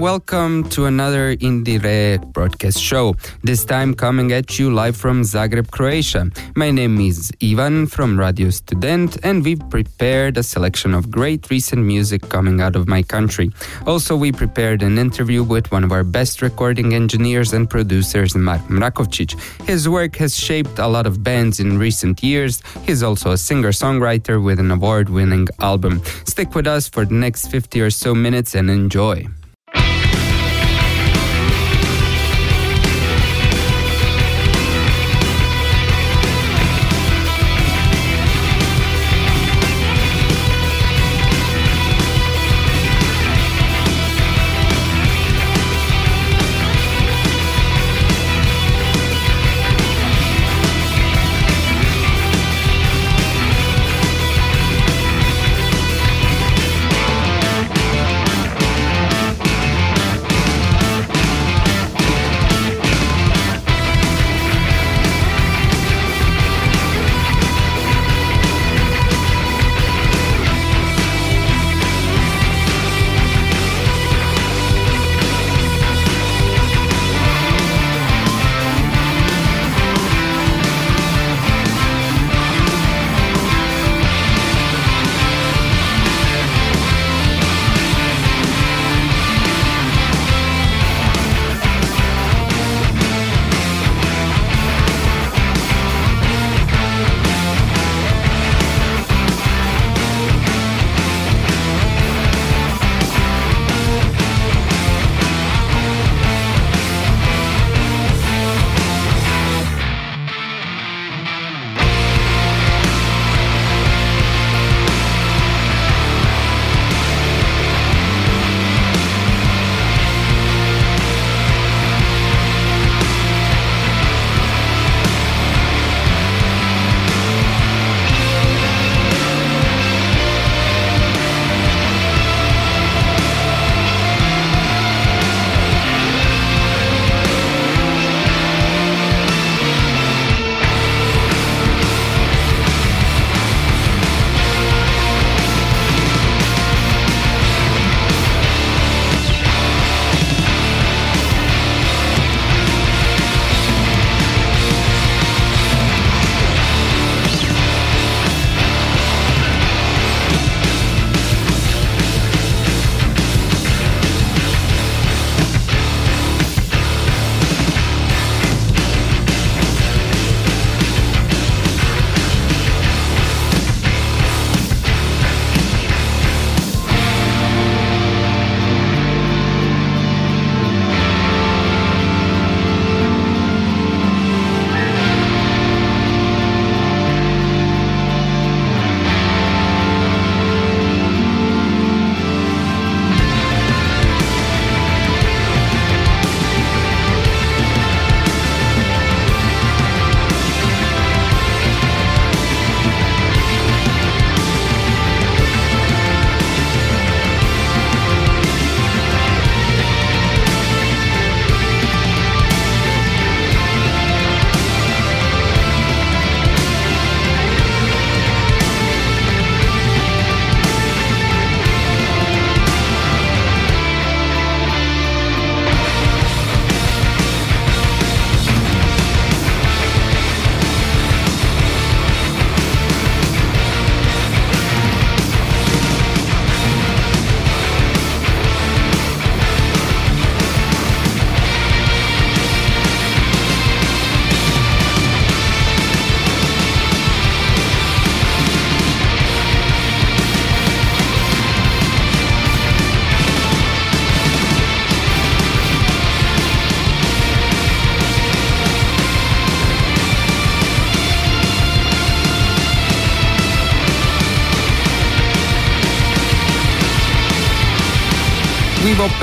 Welcome to another IndieRE broadcast show. This time coming at you live from Zagreb, Croatia. My name is Ivan from Radio Student, and we've prepared a selection of great recent music coming out of my country. Also, we prepared an interview with one of our best recording engineers and producers, Mark Mrakovčić. His work has shaped a lot of bands in recent years. He's also a singer songwriter with an award winning album. Stick with us for the next 50 or so minutes and enjoy.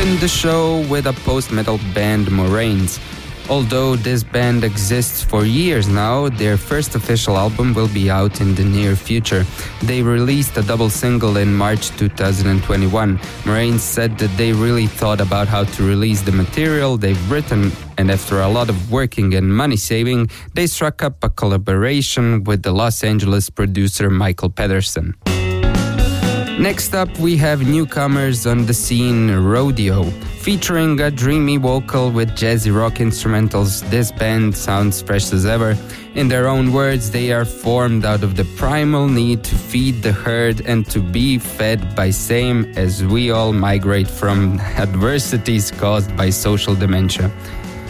Opened the show with a post metal band, Moraines. Although this band exists for years now, their first official album will be out in the near future. They released a double single in March 2021. Moraine said that they really thought about how to release the material they've written, and after a lot of working and money saving, they struck up a collaboration with the Los Angeles producer Michael Pedersen. Next up, we have newcomers on the scene Rodeo. Featuring a dreamy vocal with jazzy rock instrumentals, this band sounds fresh as ever. In their own words, they are formed out of the primal need to feed the herd and to be fed by same as we all migrate from adversities caused by social dementia.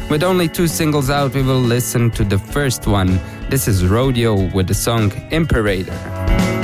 With only two singles out, we will listen to the first one. This is Rodeo with the song Imperator.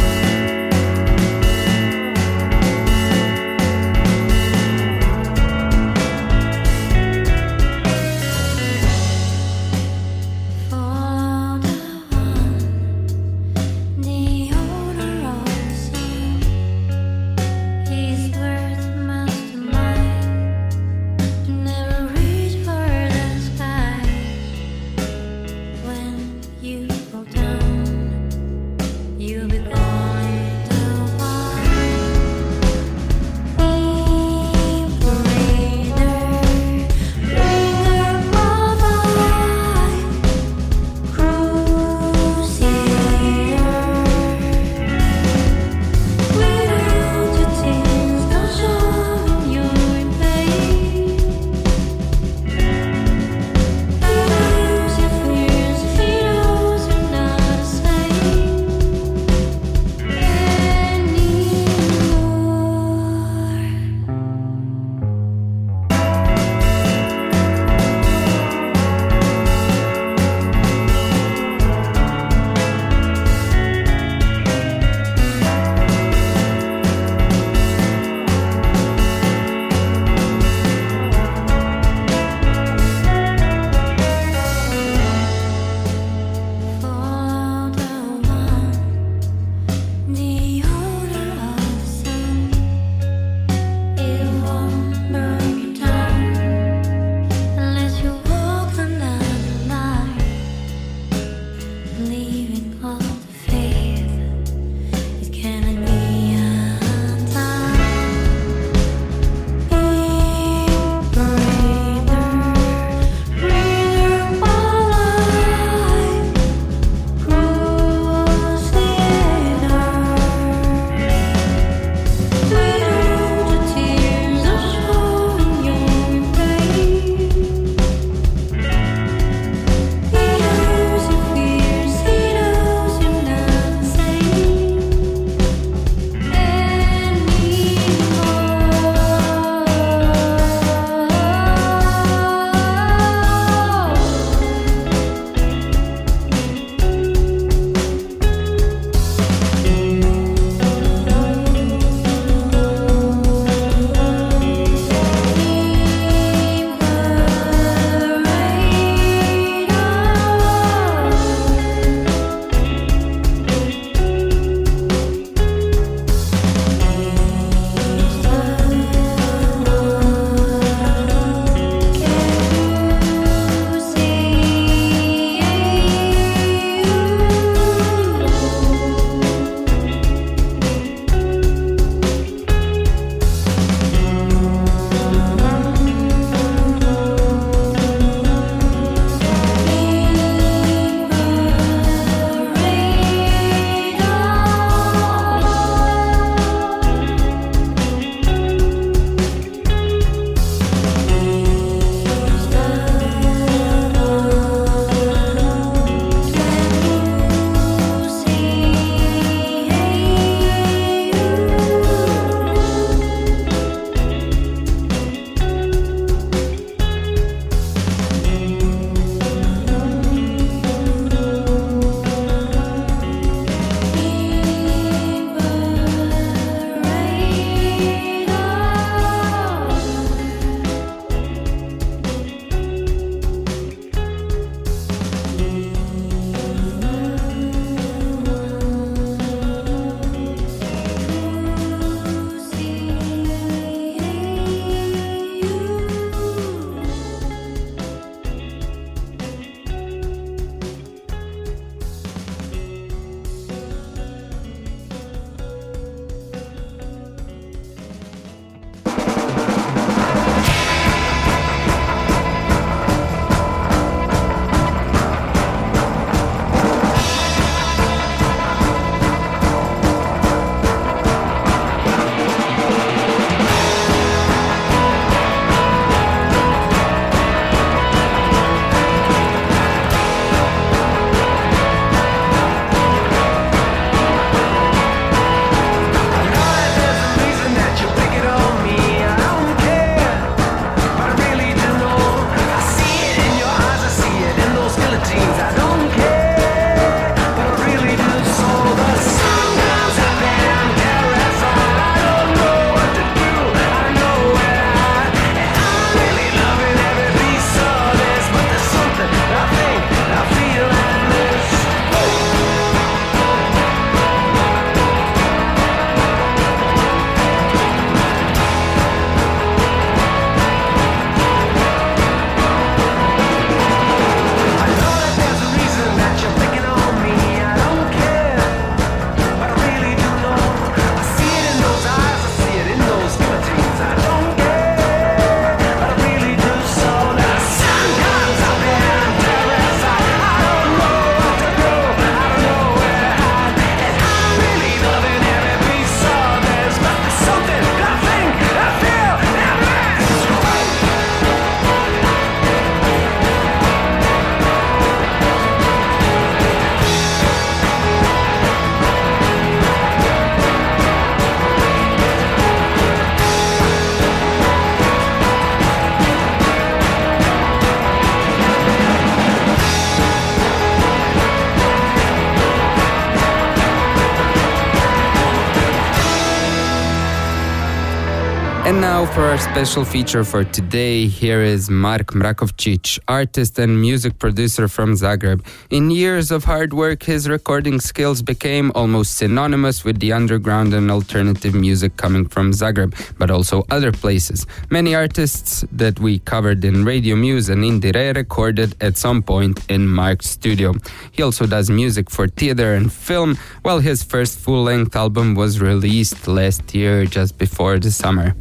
For our special feature for today. Here is Mark Mrakovčić, artist and music producer from Zagreb. In years of hard work, his recording skills became almost synonymous with the underground and alternative music coming from Zagreb, but also other places. Many artists that we covered in Radio Muse and IndieRE recorded at some point in Mark's studio. He also does music for theater and film, while his first full length album was released last year just before the summer.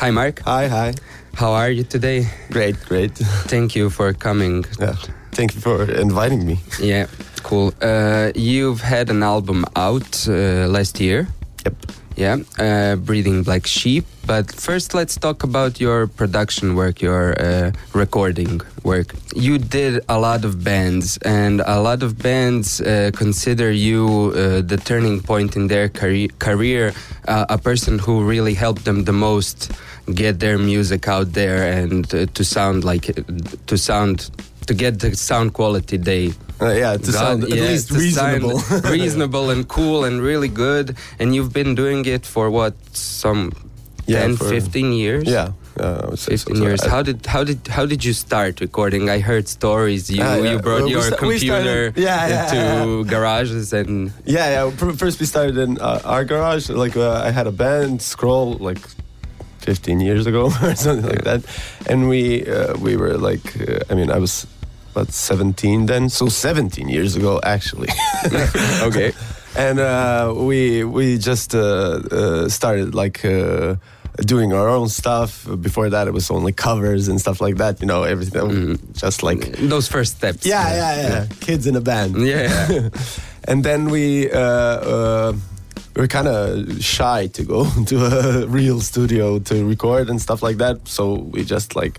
Hi, Mark. Hi, hi. How are you today? Great, great. Thank you for coming. Yeah. Thank you for inviting me. Yeah, cool. Uh, you've had an album out uh, last year. Yep. Yeah, uh, Breathing Black Sheep. But first, let's talk about your production work, your uh, recording work. You did a lot of bands, and a lot of bands uh, consider you uh, the turning point in their career, career uh, a person who really helped them the most get their music out there and uh, to sound like to sound to get the sound quality they Uh, yeah, to got. sound at Yeah, least to sound reasonable. reasonable and cool and really good. And you've been doing it for what some Yeah, 10, for- 15 years. yeah, uh, I would say so. 15 So years. I- how did how did how did you start recording? I heard stories. You Ah, yeah. you brought Well, your sta- computer started- yeah, yeah, into garages and Yeah, yeah. First, we started in uh, our garage. Like, uh, I had a band, Scroll, like 15 years ago or something like that. And we uh, we were like, uh, I mean, I was about 17 then, so 17 years ago actually. okay. and uh, we we just uh, uh, started like. Uh, Doing our own stuff. Before that, it was only covers and stuff like that. You know, everything just like Those first steps. yeah, yeah, yeah. Kids in a band. Yeah. and then we uh, uh, we were kind of shy to go to a real studio to record and stuff like that. So we just like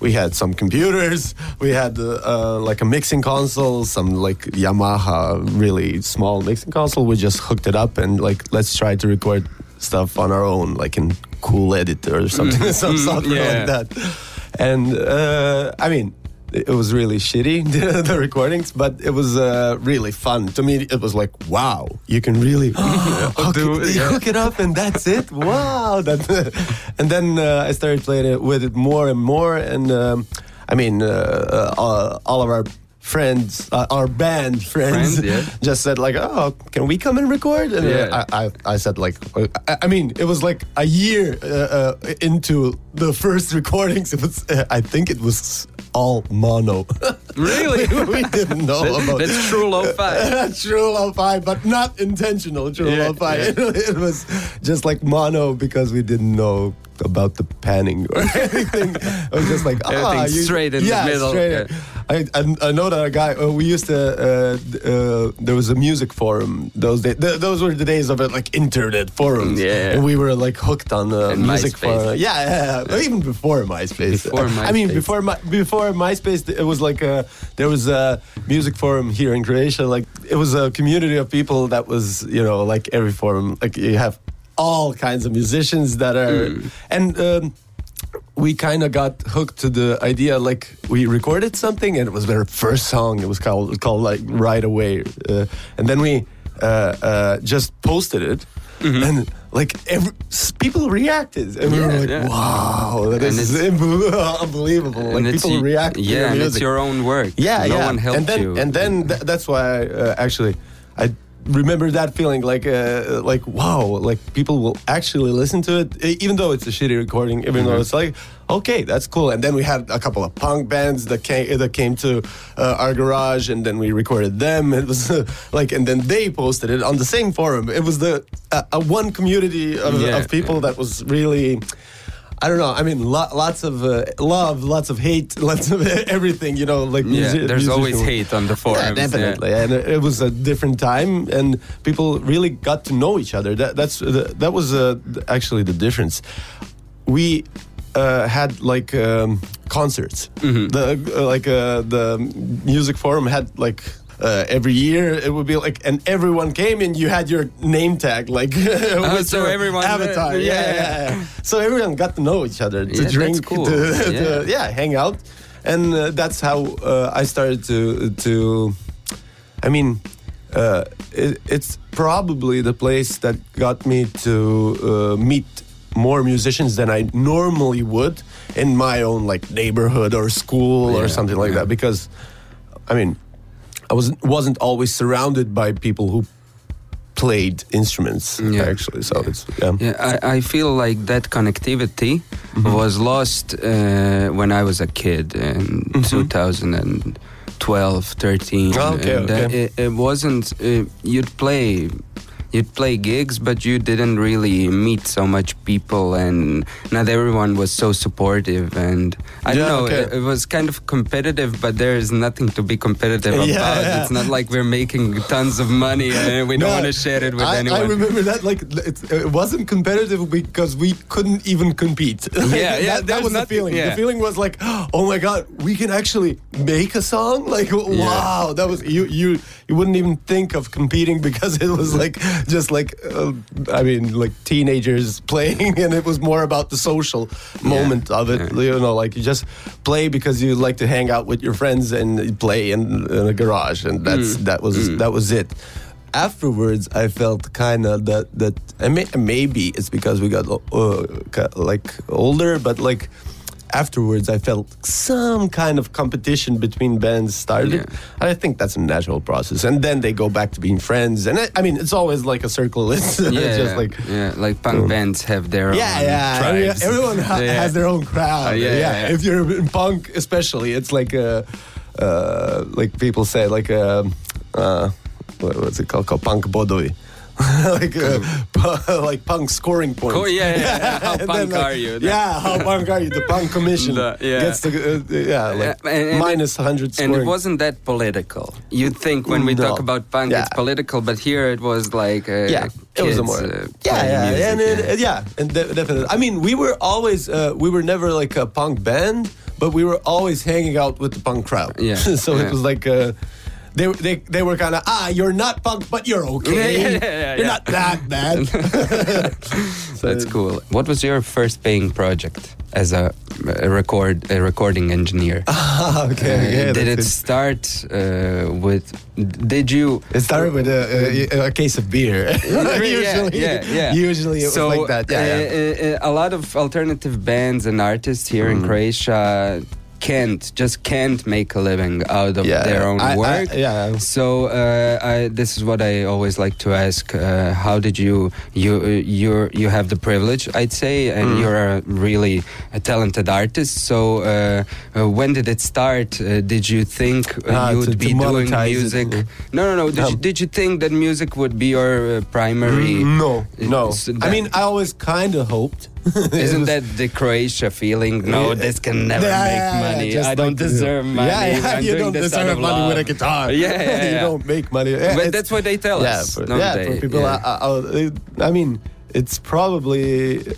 we had some computers, we had uh, uh, like a mixing console, some like Yamaha really small mixing console. We just hooked it up and like let's try to record stuff on our own, like in Cool Editor or something, some software yeah. like that. And uh, I mean, it was really shitty the, recordings, but it was uh, really fun. To me, it was like, wow, you can really hook, Do it, yeah. hook it up, and that's it. Wow, that. and then uh, I started playing it with it more and more, and um, I mean, uh, uh, all, all of our friends, uh, our band friends, Friends, yeah. just said like, "Oh, can we come and record?" And Yeah. I, I, I said like, uh, I, I mean, it was like a year uh, uh, into the first recordings. It was, uh, I think, it was all mono. Really? we didn't know about That's true lo-fi. true lo-fi, but not intentional true Yeah, lo-fi. It, it was just like mono because we didn't know about the panning or anything. It was just like ah, you- straight in the middle, Straight. yeah. I, I, I know that a guy. Uh, we used to. Uh, uh, there was a music forum. Those days. Th- those were the days of it, like internet forums. Yeah. And we were like hooked on uh, And music forum. Yeah, yeah, yeah. Even before MySpace. Before MySpace. I mean, before my, before MySpace, it was like a, there was a music forum here in Croatia. Like it was a community of people that was, you know, like every forum. Like you have all kinds of musicians that are, Hmm. and. Um, we kind of got hooked to the idea like we recorded something and it was their first song it was called called like right away uh, and then we uh, uh, just posted it and like every, people reacted and we Mm-hmm. Were like yeah. wow that And is unbelievable like people y- react to Yeah, your and it's your own work. Yeah, no yeah. one helped and then, you. And then th- that's why uh, actually I remember that feeling like uh, like wow, like people will actually listen to it even though it's a shitty recording, even Mm-hmm. though it's like okay, that's cool. And then we had a couple of punk bands that came that came to uh, our garage, and then we recorded them. It was uh, like, and then they posted it on the same forum. It was the uh, a one community of, Yeah, of people that was really. I don't know. I mean, lo- lots of uh, love, lots of hate, lots of everything. You know, like yeah, musi- there's always hate on the forums. yeah, definitely. And it was a different time, and people really got to know each other. That that's the, that was uh, actually the difference. We uh, had like um, concerts. Mm-hmm. The uh, like uh, the music forum had like. Uh, every year it would be like, and everyone came and you had your name tag, like with Oh, so your everyone- avatar. yeah, Yeah, yeah. So everyone got to know each other, to Yeah, drink, cool. to, to- Yeah. hang out, and uh, that's how uh, I started to to. I mean, uh, it, it's probably the place that got me to uh, meet more musicians than I normally would in my own like neighborhood or school or something like that. Because, I mean, I wasn't wasn't always surrounded by people who played instruments Yeah. actually. So it's yeah. Yeah, I, I feel like that connectivity Mm-hmm. was lost uh, when I was a kid in 2012, 13. Mm-hmm. Oh, okay, and, uh, okay. it, it wasn't, uh, you'd play. You'd play gigs, but you didn't really meet so much people, and not everyone was so supportive. And I Yeah, don't know, okay. it, it was kind of competitive, but there is nothing to be competitive Yeah, about. yeah. It's not like we're making tons of money and we don't No, want to share it with I, anyone. I remember that like it, it wasn't competitive because we couldn't even compete. Yeah, yeah, that, that there's was the feeling. yeah. The feeling was like, oh my god, we can actually make a song. Like, wow, that was you. You you wouldn't even think of competing because it was like just like uh, I mean like teenagers playing, and it was more about the social moment of it. You know, like you just play because you like to hang out with your friends and play in, in a garage, and that's Mm. that was that was it afterwards i felt kind of that that may, maybe it's because we got uh, like older but like afterwards i felt some kind of competition between bands started Yeah. i think that's a natural process and then they go back to being friends and I, I mean it's always like a circle it's yeah, just yeah, like yeah, like punk bands have their yeah, own yeah. tribes. everyone ha- Yeah. has their own crowd. Uh, yeah, yeah. If you're in punk, especially, it's like uh, uh, like people say, like um uh, what, what's it called? Called punk bodoi. like uh, like punk scoring points. Oh, yeah, yeah, yeah. How punk then, like, are you? Yeah, how punk are you? The punk commission The- yeah. gets the uh, yeah like Yeah, and- and minus 100 scoring. and it wasn't that political. You'd think when we No. talk about punk, Yeah. it's political, but here it was like uh, yeah, it was a more uh, yeah, yeah, music, and it, yeah, and de- definitely. I mean, we were always uh, we were never like a punk band, but we were always hanging out with the punk crowd. Yeah, so it was like. Uh, they, they, they were kind of ah you're not punk but you're okay Yeah, yeah, yeah, you're not that bad so That's cool. What was your first paying project as a, a record a recording engineer? Ah, okay Uh, did it start uh, with? Did you? it started with a, a, a case of beer usually yeah, yeah, usually it so, was like that yeah, yeah. uh, uh, a lot of alternative bands and artists here Mm. in Croatia can't just can't make a living out of Yeah, their own I- I- work. yeah. So uh, I, this is what I always like to ask: uh, How did you you uh, you you have the privilege, I'd say, and Mm. you're a really a talented artist. So uh, uh, when did it start? Uh, did you think Ah, you would to be doing monetize it, music? No, no, no. Did, No. You, did you think that music would be your uh, primary? Mm, no no So I mean I always kind of hoped Isn't that the Croatia feeling? No, Yeah. this can never Yeah, make yeah, money. I don't deserve money. Yeah, you doing don't this deserve money with a guitar. Yeah, you don't make money. But that's what they tell us. For, yeah, they? for people. I, I, I mean, it's probably uh,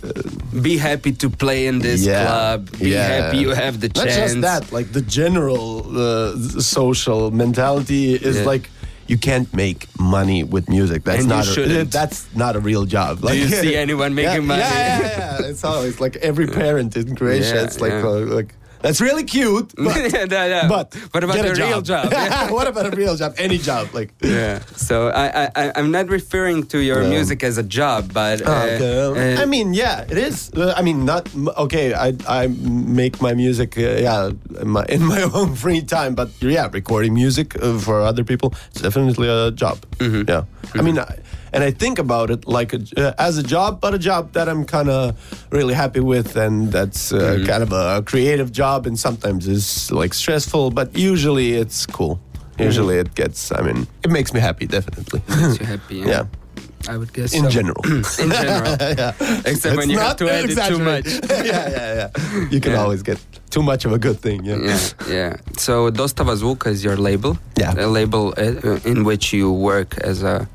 Be happy to play in this yeah, club. Be happy you have the chance. Not just that, like the general uh, social mentality is like. You can't make money with music. That's And not. A, that's not a real job. Like, you see anyone making yeah, money? Yeah, yeah, yeah. It's always like every parent in Croatia. Yeah, it's like, yeah. uh, like that's really cute. But, Yeah, yeah, but what about the a real job? Yeah. what about a real job? Any job, like Yeah. So I, I, I'm not referring to your No. music as a job, but uh, Okay. uh, I mean, yeah, it is. Uh, I mean, not okay. I I make my music, uh, yeah, in my, in my own free time. But yeah, recording music uh, for other people it's definitely a job. Mm-hmm. Yeah, I mean, I, and I think about it like a, uh, as a job, but a job that I'm kind of really happy with, and that's uh, Mm-hmm. kind of a creative job, and sometimes is like stressful, but usually it's cool. Mm-hmm. Usually it gets. I mean, it makes me happy, definitely. makes you happy. yeah. I would guess In so. general. in general. yeah. Except when you have to edit too much. yeah, yeah, yeah. You can Yeah. always get too much of a good thing. Yeah. Yeah, yeah. So Dostava Zvuka is your label. Yeah. A label uh, in which you work as a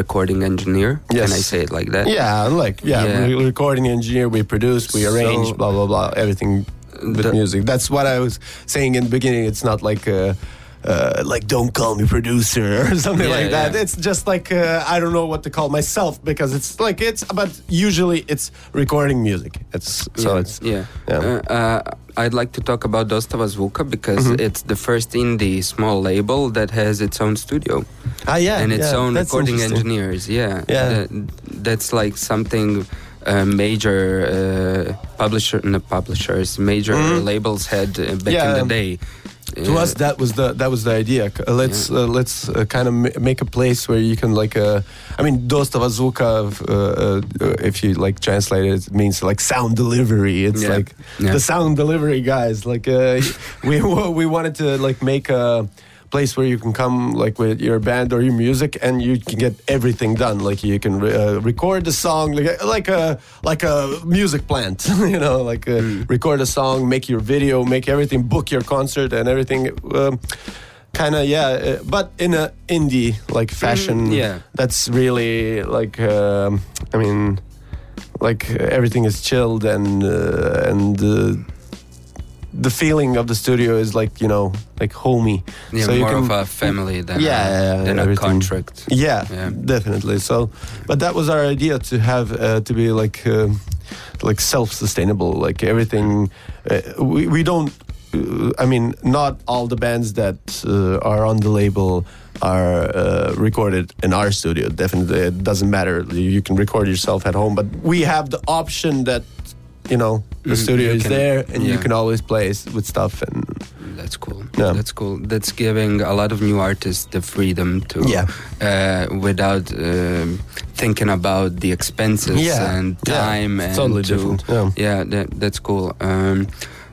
recording engineer. Yes. Can I say it like that? Yeah, like yeah, Yeah. recording engineer, we produce, we arrange, So- blah blah blah, everything with The- music. That's what I was saying in the beginning. It's not like uh, uh, like don't call me producer or something Yeah, like that. yeah. It's just like uh, I don't know what to call myself because it's like it's but usually it's recording music. It's so yeah, it's yeah. yeah. Uh, uh, I'd like to talk about Dostava Zvuka because Mm-hmm. it's the first indie small label that has its own studio ah yeah and its yeah, own that's recording engineers. Yeah, Yeah. That- that's like something. Uh, major uh, publisher, no, publishers, major labels had uh, back in Mm-hmm. The day. To us that was the that was the idea. Let's uh, let's uh, kind of ma- make a place where you can like uh, i mean dostava zvuka uh, uh, if you like translate it it means like sound delivery. It's Yeah. like Yeah. the sound delivery guys. Like uh, we we wanted to like make a place where you can come like with your band or your music and you can get everything done like you can re- uh, record the song like a, like a like a music plant you know like uh, Mm. record a song make your video make everything book your concert and everything um, kind of yeah uh, but in a indie like fashion Mm, yeah. that's really like um, i mean like uh, everything is chilled and uh, and uh, the feeling of the studio is like you know like homey yeah, so you more can of a family than Yeah, a, than a contract. yeah, Yeah. definitely. So, but that was our idea to have uh, to be like uh, like self-sustainable. Like everything, uh, we we don't. Uh, I mean, not all the bands that uh, are on the label are uh, recorded in our studio. Definitely, it doesn't matter. You can record yourself at home, but we have the option that you know the studio is can- there and you can always play with stuff and That's cool. Yeah. That's cool. That's giving a lot of new artists the freedom to, Yeah. uh, without um, thinking about the expenses Yeah. and Yeah. time and totally to, different. Yeah. Yeah, that, that's cool. Um,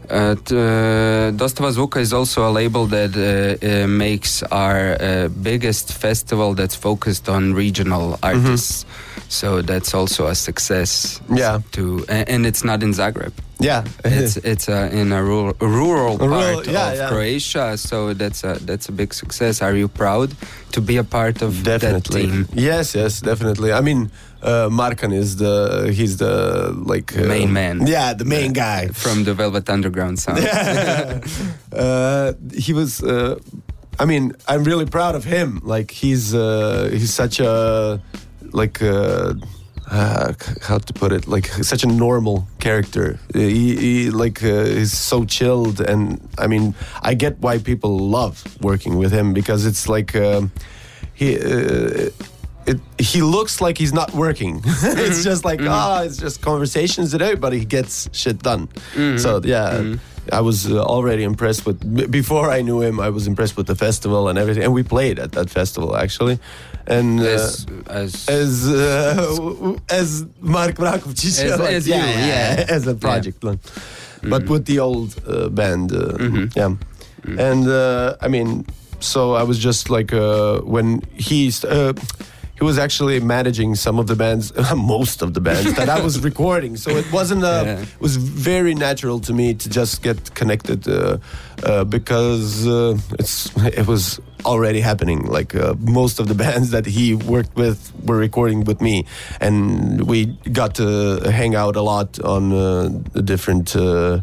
uh, uh, Dostava Zvuka is also a label that uh, uh, makes our uh, biggest festival that's focused on regional artists. So that's also a success. Yeah. To and it's not in Zagreb. Yeah, It's it's uh, in a rural, rural A rural- part yeah, of yeah. Croatia, so that's a that's a big success. Are you proud to be a part of definitely that team? yes yes definitely i mean uh, markan is the he's the like uh, Main man. yeah the main guy From the Velvet Underground sound. uh, he was uh, i mean i'm really proud of him like he's uh, he's such a like uh, uh, how to put it like such a normal character he, he like uh, is so chilled and i mean i get why people love working with him because it's like um, he uh, it, he looks like he's not working. it's just like ah, it's just conversations today, but he gets shit done. So yeah, I was uh, already impressed with. Before I knew him, I was impressed with the festival and everything, and we played at that festival actually. And uh, As, as, as uh, as Mark Mrakovčić, As- as you, yeah. as a project, like, but with the old uh, band, uh, Mm-hmm. yeah. And uh, I mean, so I was just like uh, when he uh, he was actually managing some of the bands, most of the bands that I was recording. So it wasn't uh, Yeah. it was very natural to me to just get connected uh, uh, because uh, it's it was already happening. Like uh, most of the bands that he worked with were recording with me, and we got to hang out a lot on uh, different. Uh,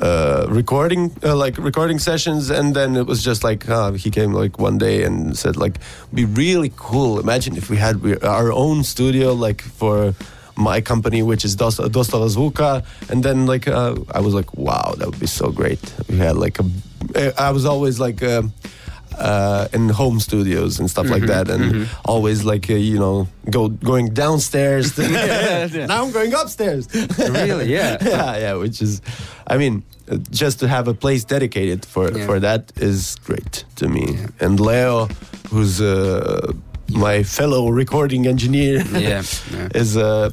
uh, recording uh, like recording sessions and then it was just like uh, he came like one day and said like be really cool imagine if we had our own studio like for my company which is Dos- Dostava Zvuka and then like uh, I was like wow that would be so great we had like a I was always like uh, uh, in home studios and stuff like that, and always like uh, you know go going downstairs. to- now I'm going upstairs. Really? Yeah. yeah, yeah. Which is, I mean, uh, just to have a place dedicated for Yeah. for that is great to me. And Leo, who's uh, my fellow recording engineer, yeah, yeah. is uh,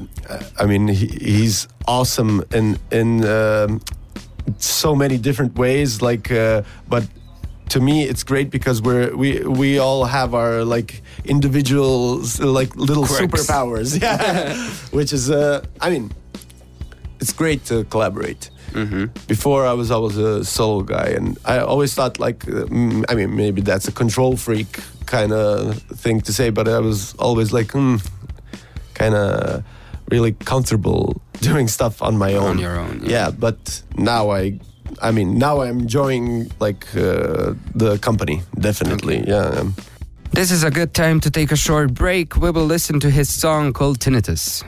I mean he, he's awesome in in um, so many different ways. Like, uh, but to me, it's great because we're we we all have our like individual like little Quirks. superpowers. Yeah, which is uh, I mean, it's great to collaborate. Before I was always a solo guy, and I always thought like, mm, I mean, maybe that's a control freak kind of thing to say, but I was always like, hmm, kind of really comfortable doing stuff on my own. On your own, yeah. Yeah. but now I I mean, now I'm enjoying like uh, the company. Definitely, yeah. This is a good time to take a short break. We will listen to his song called Tinnitus.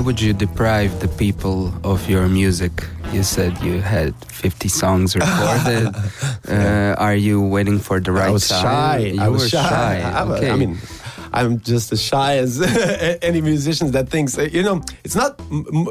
Why would you deprive the people of your music? You said you had 50 songs recorded. uh, are you waiting for the right I was time? shy. You I was shy. I'm Okay. I mean, I'm just as shy as any musician that thinks uh, you know. It's not.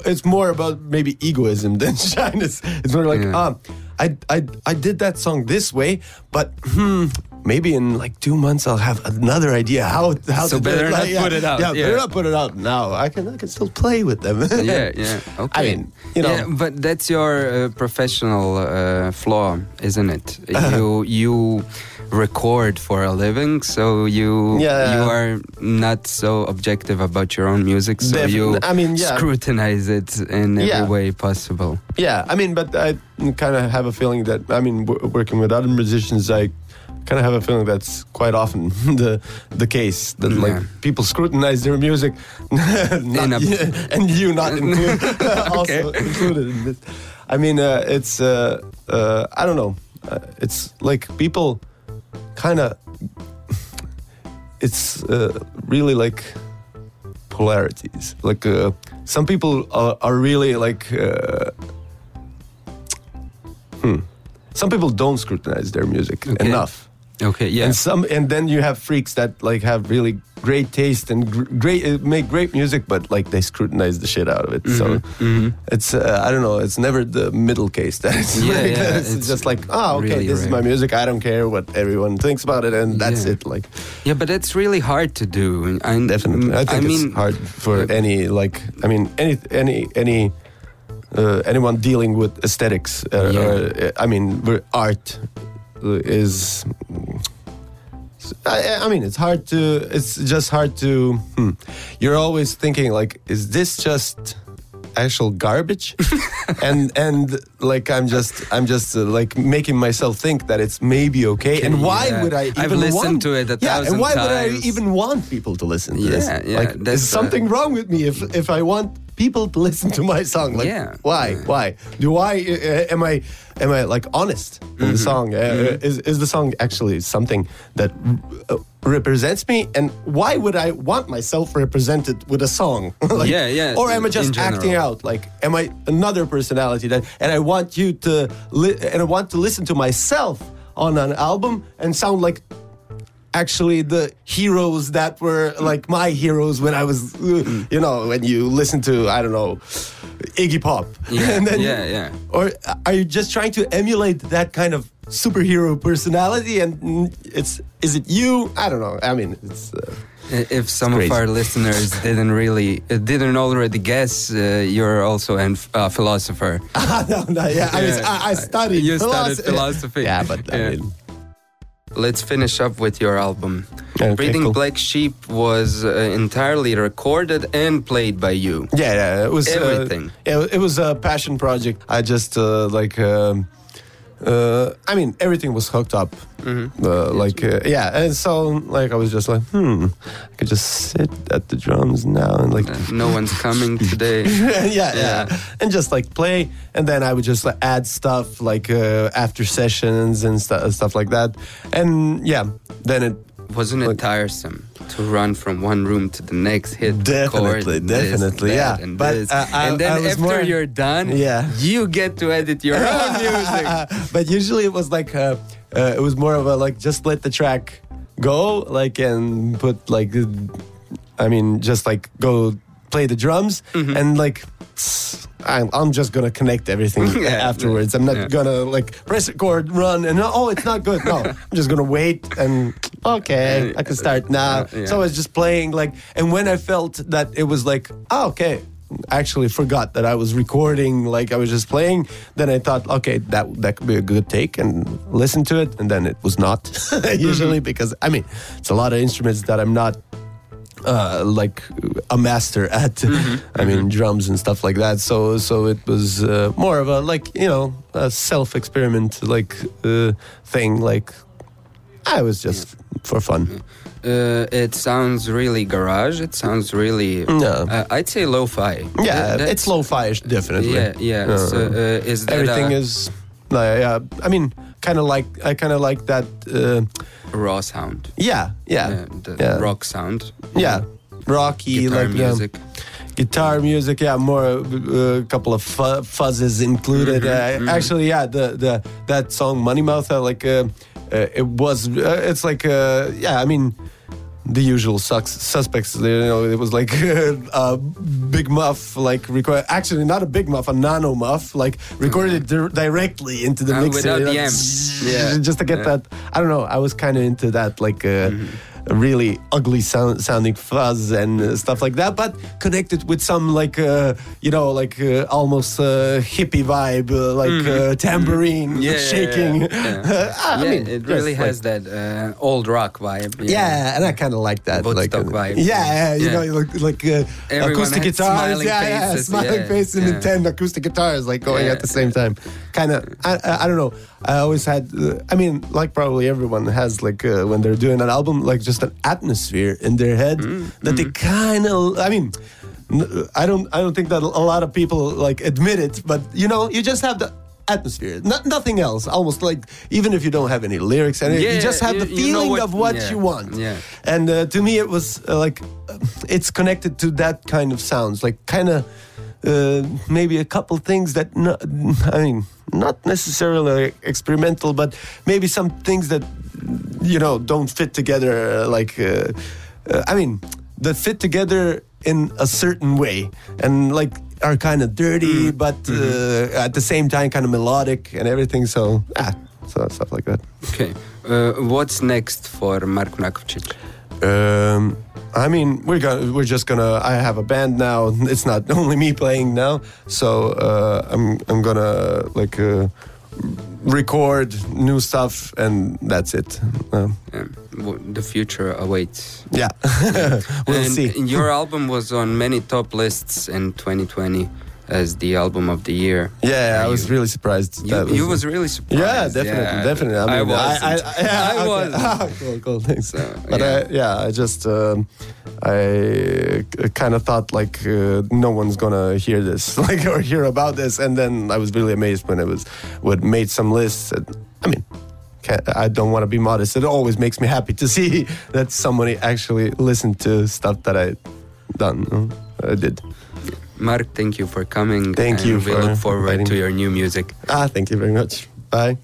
It's more about maybe egoism than shyness. It's more like, Yeah. um, I, I, I did that song this way, but hmm, maybe in like two months I'll have another idea how how So to do it. not Like, yeah, put it out, Yeah, yeah. better not put it out now. I can I can still play with them. yeah, yeah. Okay. I mean, you know. Yeah, but that's your uh, professional uh, flaw, isn't it? you you record for a living, so you Yeah. you are not so objective about your own music, so you I mean, yeah. scrutinize it in every way possible. Yeah, I mean, but I kind of have a feeling that I mean, w- working with other musicians, I kind of have a feeling that's quite often the the case that like people scrutinize their music, not you- and you not include, also included in this. I mean, uh, it's uh, uh, I don't know. Uh, it's like people kind of. It's uh, really like polarities. Like uh, some people are, are really like. Uh, hmm. Some people don't scrutinize their music Okay. enough. Okay, yeah. And some, and then you have freaks that like have really great taste and gr- great uh, make great music, but like they scrutinize the shit out of it. So mhm. it's uh, I don't know. It's never the middle case that it's Yeah, like yeah. It's, it's just like oh okay, really this is my music. I don't care what everyone thinks about it, and that's Yeah. it. Like Yeah, but it's really hard to do. And definitely, I think mean, it's hard for uh, any like I mean any any any uh, anyone dealing with aesthetics. Uh, Yeah. or, uh, I mean, art is. I, I mean, it's hard to. It's just hard to. Hmm. You're always thinking like, is this just actual garbage? and and like I'm just I'm just uh, like making myself think that it's maybe okay. And why Yeah. would I? Even I've listened want, to it a yeah, thousand and why would I even want people to listen to this? Yeah, yeah, like, is something uh, wrong with me if if I want people to listen to my song? Like, Yeah. why? Why do I? Uh, am I? Am I like honest in Mm-hmm. the song? Uh, Is is the song actually something that uh, represents me? And why would I want myself represented with a song? Like, Yeah, yeah, Or am I just acting out? Like, am I another personality that? And I want you to, li- and I want to listen to myself on an album and sound like actually the heroes that were like my heroes when I was, uh, you know, when you listen to I don't know, Iggy Pop. Yeah, and then, yeah, yeah. Or are you just trying to emulate that kind of superhero personality? And mm, it's is it you? I don't know. I mean, it's. Uh, If some of our listeners didn't really uh, didn't already guess, uh, you're also a uh, philosopher. no, no, yeah, I, was, Yeah. I, I studied. You studied philosophy. philosophy. Yeah, but I Yeah. mean, Let's finish up with your album. Okay, Breeding cool. Black Sheep was uh, entirely recorded and played by you. Yeah, yeah, it was uh, Everything. yeah, it was a passion project. I just uh, like, um, uh, I mean, everything was hooked up. Mm-hmm. Uh, like, uh, yeah, and so like I was just like, hmm, I could just sit at the drums now and like. No one's coming today. yeah, yeah, Yeah. and just like play, and then I would just like add stuff like uh, after sessions and stu- stuff like that, and yeah, then it Wasn't it tiresome to run from one room to the next, hit the chord, Definitely, this, definitely, that, yeah. and But, this. uh, I- and then I was after more- you're done, Yeah. you get to edit your own music. but usually it was like uh, uh, it was more of a like just let the track go like and put like I mean just like go play the drums Mm-hmm. and like I'm, I'm just gonna connect everything Yeah, afterwards. I'm not yeah. gonna like press record, run, and oh, it's not good. No, I'm just gonna wait and okay, I can start now. Yeah. So I was just playing like, and when I felt that it was like, oh, okay, I actually forgot that I was recording. Like I was just playing. Then I thought, okay, that that could be a good take and listen to it. And then it was not usually mm-hmm. because I mean, it's a lot of instruments that I'm not uh, like a master at. I mean, drums and stuff like that. So so it was uh, more of a like you know a self experiment like uh, thing. Like I was just for fun. Uh, it sounds really garage. It sounds really. Yeah. Uh, I'd say lo-fi. Yeah, it's lo-fi-ish, definitely. Yeah, yeah. So, uh, is Everything a is, yeah. I mean, kind of like I kind of like that. Uh, raw sound? yeah, yeah, Yeah, the yeah. rock sound. yeah, rocky Guitar like um, music. guitar music. Yeah, more a couple of fu- fuzzes included. Mm-hmm, uh, Actually, yeah, the the that song Money Mouth, uh, like uh, uh, it was. Uh, it's like uh, yeah, I mean. The usual sucks, suspects, you know. It was like a big muff, like record. Actually, not a big muff, a nano muff, like recorded dir- directly into the Uh, mixer. without you the know, amp. Yeah. just to get Yeah. that. I don't know. I was kind of into that, like uh, a really ugly sound, sounding fuzz and uh, stuff like that, but connected with some like uh, you know, like uh, almost uh, hippie vibe, uh, like uh, tambourine Mm-hmm. Yeah, shaking. yeah, yeah. I yeah, mean, it really like- has that uh, old rock vibe. Yeah, and I kind of like that, like Woodstock uh, vibe. Yeah, you know, like, like uh, acoustic guitars. smiling yeah, yeah, smiling face and yeah. ten acoustic guitars like going at the same time. Kind of, I, I, don't know. I always had. Uh, I mean, like probably everyone has like uh, when they're doing an album, like just an atmosphere in their head Mm, that they kind of. I mean. i don't. I don't think that a lot of people like admit it, but you know, you just have the atmosphere, not, nothing else. Almost like even if you don't have any lyrics, and Yeah, you just have you- the you know feeling what- of what yeah, you want. yeah. And uh, to me, it was uh, like it's connected to that kind of sounds, like kind of uh, maybe a couple things that no, I mean, not necessarily experimental, but maybe some things that you know don't fit together. uh, Like uh, uh, I mean, that fit together in a certain way, and like are kind of dirty, but uh, at the same time kind of melodic and everything. So ah, so stuff like that. Okay. Uh, what's next for Mark Mrakovčić? Um, I mean, we're gonna we're just gonna. I have a band now. It's not only me playing now, so uh, I'm I'm gonna like uh, record new stuff, and that's it. Um, the future awaits. yeah, we'll and see. Your album was on many top lists in 2020 as the album of the year. Yeah, I you- was really surprised. You, that you was really surprised. Yeah, definitely, Yeah, definitely. I, mean, I was. I, I, yeah, I okay. was. cool, cool, thanks. So, but yeah. I, yeah, I just um, I kind of thought like uh, no one's gonna hear this, like or hear about this, and then I was really amazed when it was would made some lists. And, I mean. I don't want to be modest. It always makes me happy to see that somebody actually listened to stuff that I done. I did. Mark, thank you for coming. Thank you We look forward to your new music. Ah, thank you very much. Bye.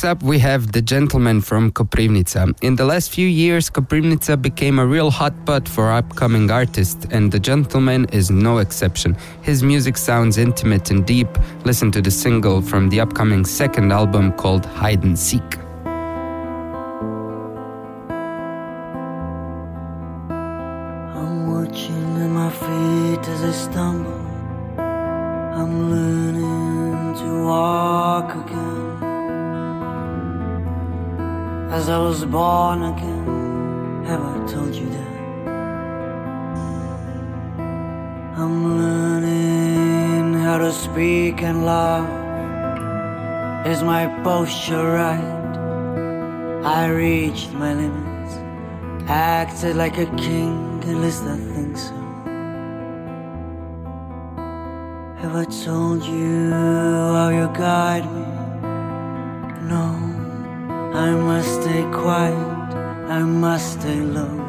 Next up, we have The Gentleman from Koprivnica. In the last few years, Koprivnica became a real hotspot for upcoming artists, and The Gentleman is no exception. His music sounds intimate and deep. Listen to the single from the upcoming second album called Hide and Seek. As I stumble. I'm learning to walk again. As I was born again, have I told you that? I'm learning how to speak and laugh. Is my posture right? I reached my limits. Acted like a king, at least I think so. Have I told you how you guide me? No, I must stay quiet, I must stay low.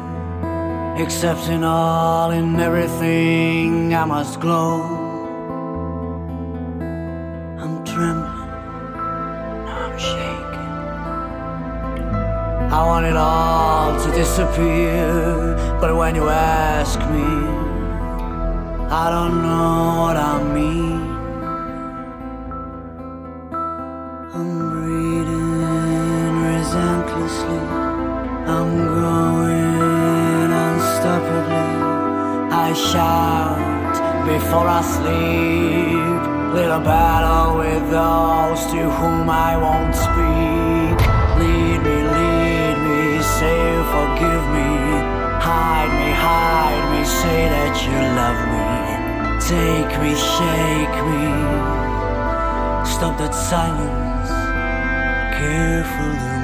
Accepting all and everything, I must glow. I'm trembling, now I'm shaking. I want it all to disappear, but when you ask me, I don't know what I mean. I'm growing unstoppably. I shout before I sleep, little battle with those to whom I won't speak. Lead me, lead me, say forgive me. Hide me, hide me, say that you love me. Take me, shake me. Stop that silence, careful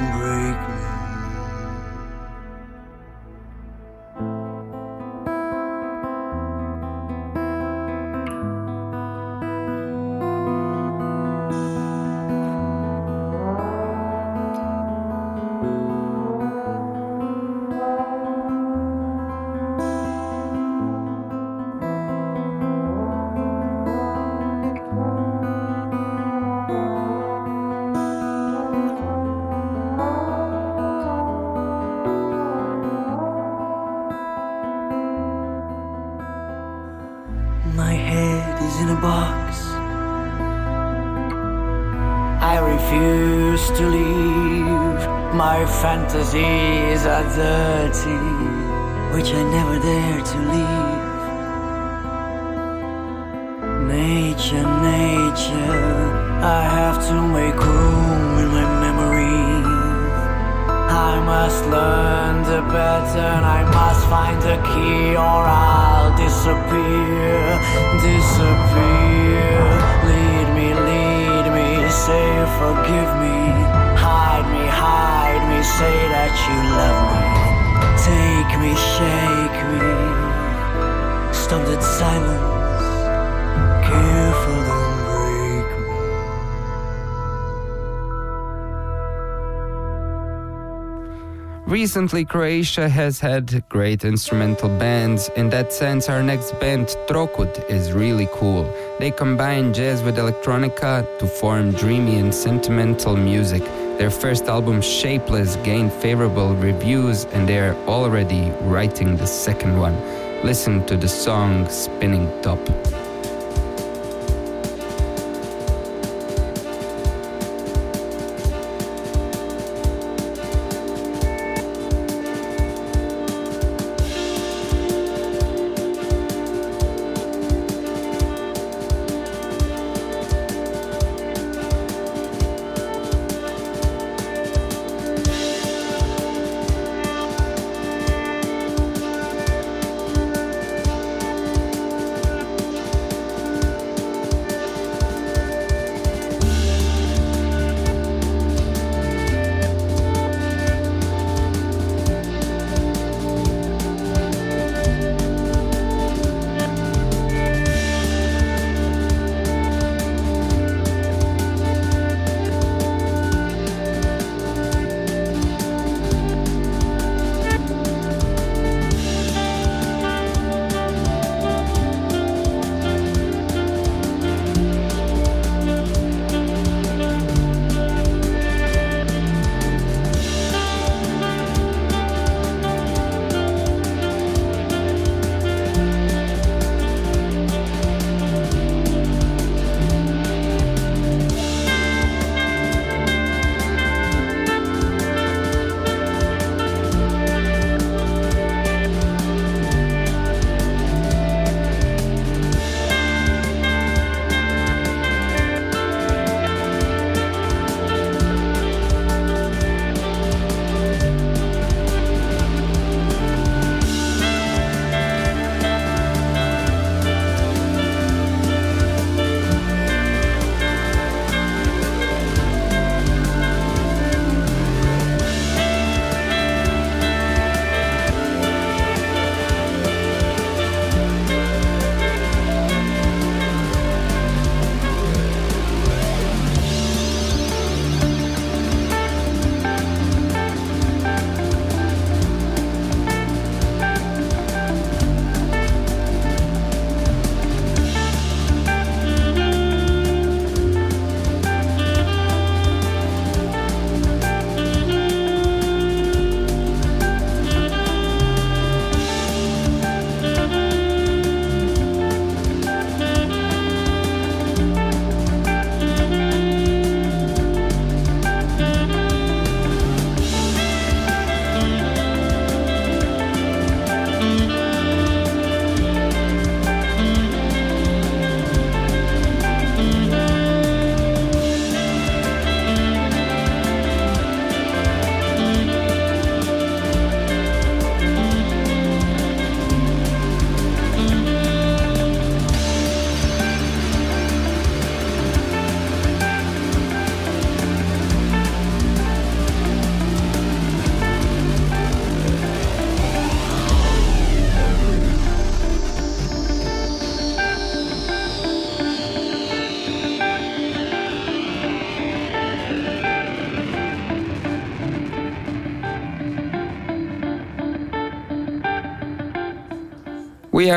fantasies are dirty, which I never dare to leave. Nature, nature, I have to make room in my memory. I must learn the pattern, I must find the key, or I'll disappear, disappear. Lead me, lead me, say forgive me, hide me, hide say that you love me. Take me, shake me, silence, careful don't break me. Recently, Croatia has had great instrumental bands. In that sense, our next band, Trokut, is really cool. They combine jazz with electronica to form dreamy and sentimental music. Their first album, Shapeless, gained favorable reviews, and they are already writing the second one. Listen to the song Spinning Top.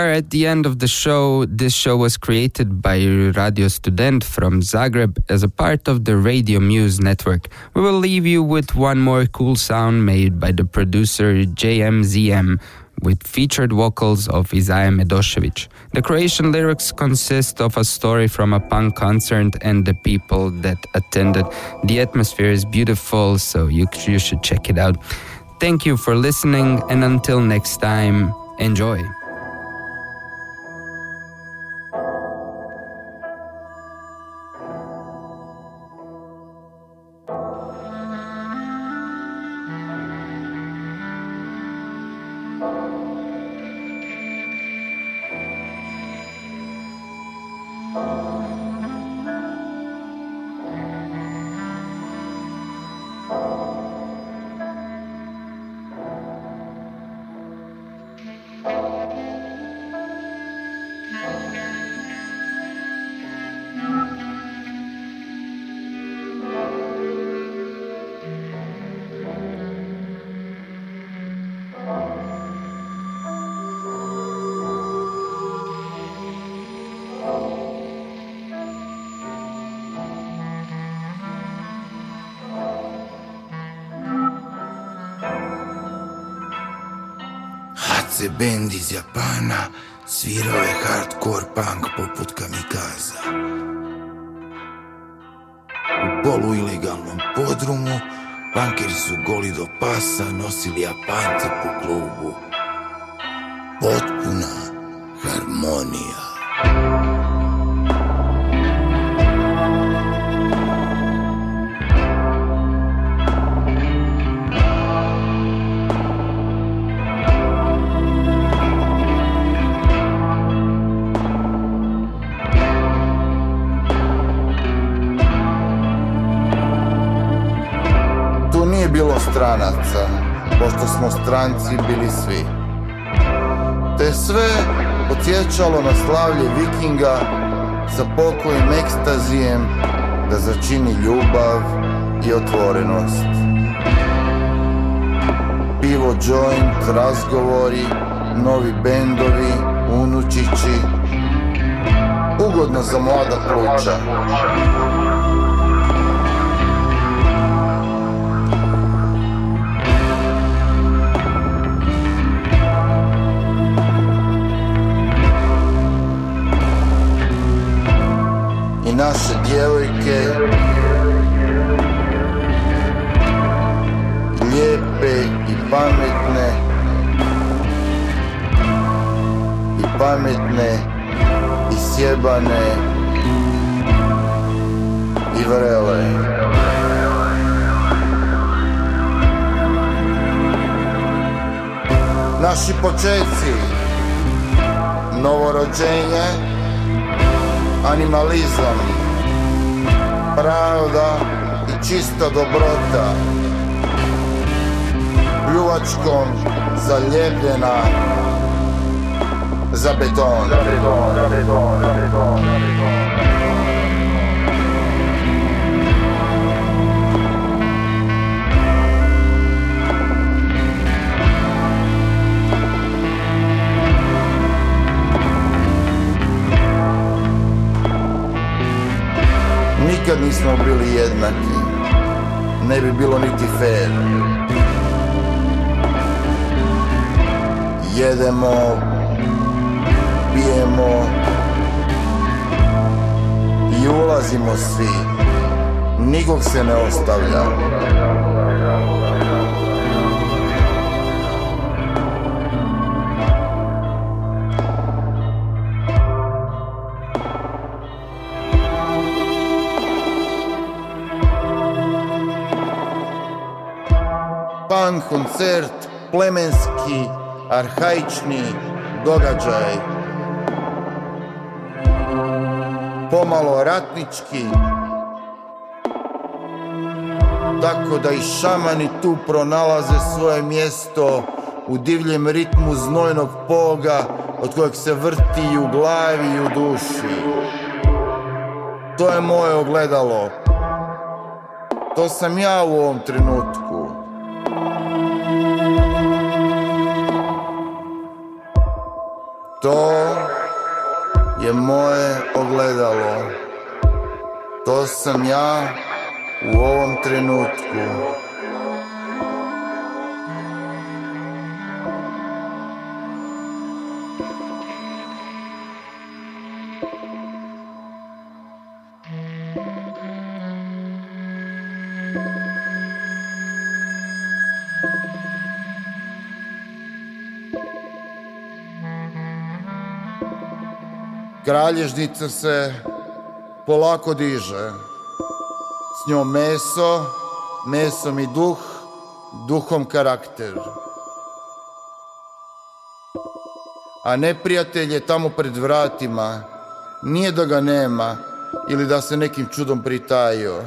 Are at the end of the show. This show was created by Radio Student from Zagreb as a part of the Radio Muse network. We will leave you with one more cool sound made by the producer JMZM. with featured vocals of Isaiah Medoshevich. The Croatian lyrics consist of a story from a punk concert and the people that attended. The atmosphere is beautiful, so you, you should check it out. Thank you for listening, and until next time, enjoy. Iz Japana svirao je hardcore punk poput kamikaza. U polu ilegalnom podrumu punkeri su goli do pasa nosili Japance po klubu. Bilo stranaca, pošto smo stranci bili svi. Te sve podsjećalo na slavlje vikinga sa pokojim ekstazijem da začini ljubav i otvorenost. Pivo, joint, razgovori, novi bendovi, unučići. Ugodno za mlada pluća. Naše djevojke. Lijepe i pametne. I pametne i sjebane. I vrele. Naši počeci. Novorođenje. Animalizam, pravda i čista dobrota, pljuvačkom zaljepljena za beton. Za beton, za beton, za beton, za beton. Nikad nismo bili jednaki, ne bi bilo niti fair. Jedemo, pijemo i ulazimo svi, nikog se ne ostavlja. Punk koncert, plemenski, arhaični događaj. Pomalo ratnički, tako da i šamani tu pronalaze svoje mjesto u divljem ritmu znojnog poga od kojeg se vrti i u glavi i u duši. To je moje ogledalo. To sam ja u ovom trenutku. To je moje ogledalo. To sam ja u ovom trenutku. Kralježnica se polako diže. S njom meso, mesom i duh, duhom karakter. A neprijatelj je tamo pred vratima. Nije da ga nema ili da se nekim čudom pritajio.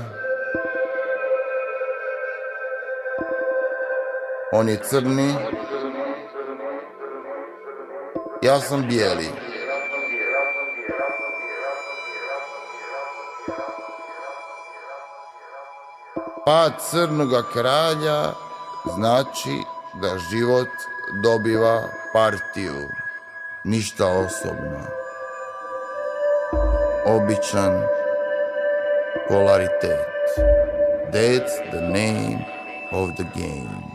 On je crni, ja sam bijeli. Pad crnoga kralja znači da život dobiva partiju. Ništa osobno. Običan polaritet. That's the name of the game.